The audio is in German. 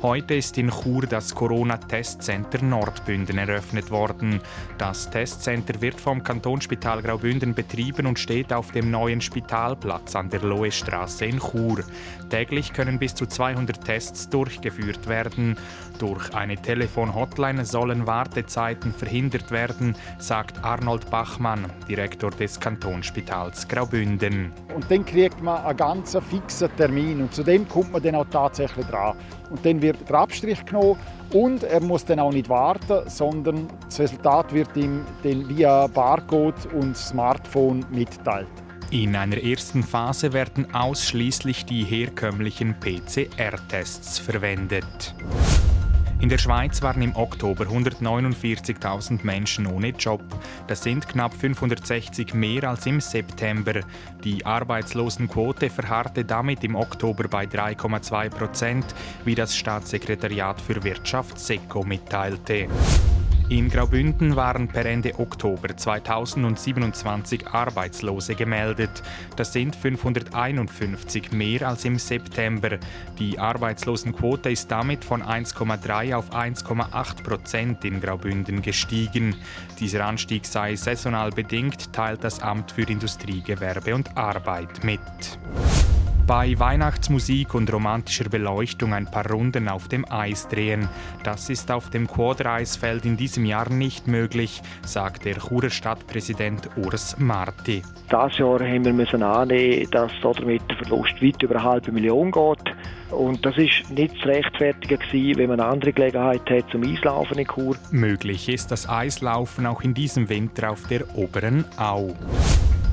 Heute ist in Chur das Corona-Testcenter Nordbünden eröffnet worden. Das Testcenter wird vom Kantonsspital Graubünden betrieben und steht auf dem neuen Spitalplatz an der Loestraße in Chur. Täglich können bis zu 200 Tests durchgeführt werden. Durch eine Telefon-Hotline sollen Wartezeiten verhindert werden, sagt Arnold Bachmann, Direktor des Kantonsspitals Graubünden. Und dann kriegt man einen ganz fixen Termin und zu dem kommt man dann auch tatsächlich dran. Und dann wird der Abstrich genommen und er muss dann auch nicht warten, sondern das Resultat wird ihm dann via Barcode und Smartphone mitteilt. In einer ersten Phase werden ausschließlich die herkömmlichen PCR-Tests verwendet. In der Schweiz waren im Oktober 149.000 Menschen ohne Job. Das sind knapp 560 mehr als im September. Die Arbeitslosenquote verharrte damit im Oktober bei 3,2 Prozent, wie das Staatssekretariat für Wirtschaft SECO mitteilte. In Graubünden waren per Ende Oktober 2027 Arbeitslose gemeldet. Das sind 551 mehr als im September. Die Arbeitslosenquote ist damit von 1,3 auf 1,8 Prozent in Graubünden gestiegen. Dieser Anstieg sei saisonal bedingt, teilt das Amt für Industrie, Gewerbe und Arbeit mit bei Weihnachtsmusik und romantischer Beleuchtung ein paar Runden auf dem Eis drehen. Das ist auf dem Quadereisfeld in diesem Jahr nicht möglich, sagt der Churer Stadtpräsident Urs Marti. Dieses Jahr haben wir müssen annehmen, dass damit der Verlust weit über eine halbe Million geht. Und das ist nicht zu rechtfertigen gewesen, wenn man eine andere Gelegenheit hat zum Eislaufen in Chur. Möglich ist das Eislaufen auch in diesem Winter auf der oberen Au.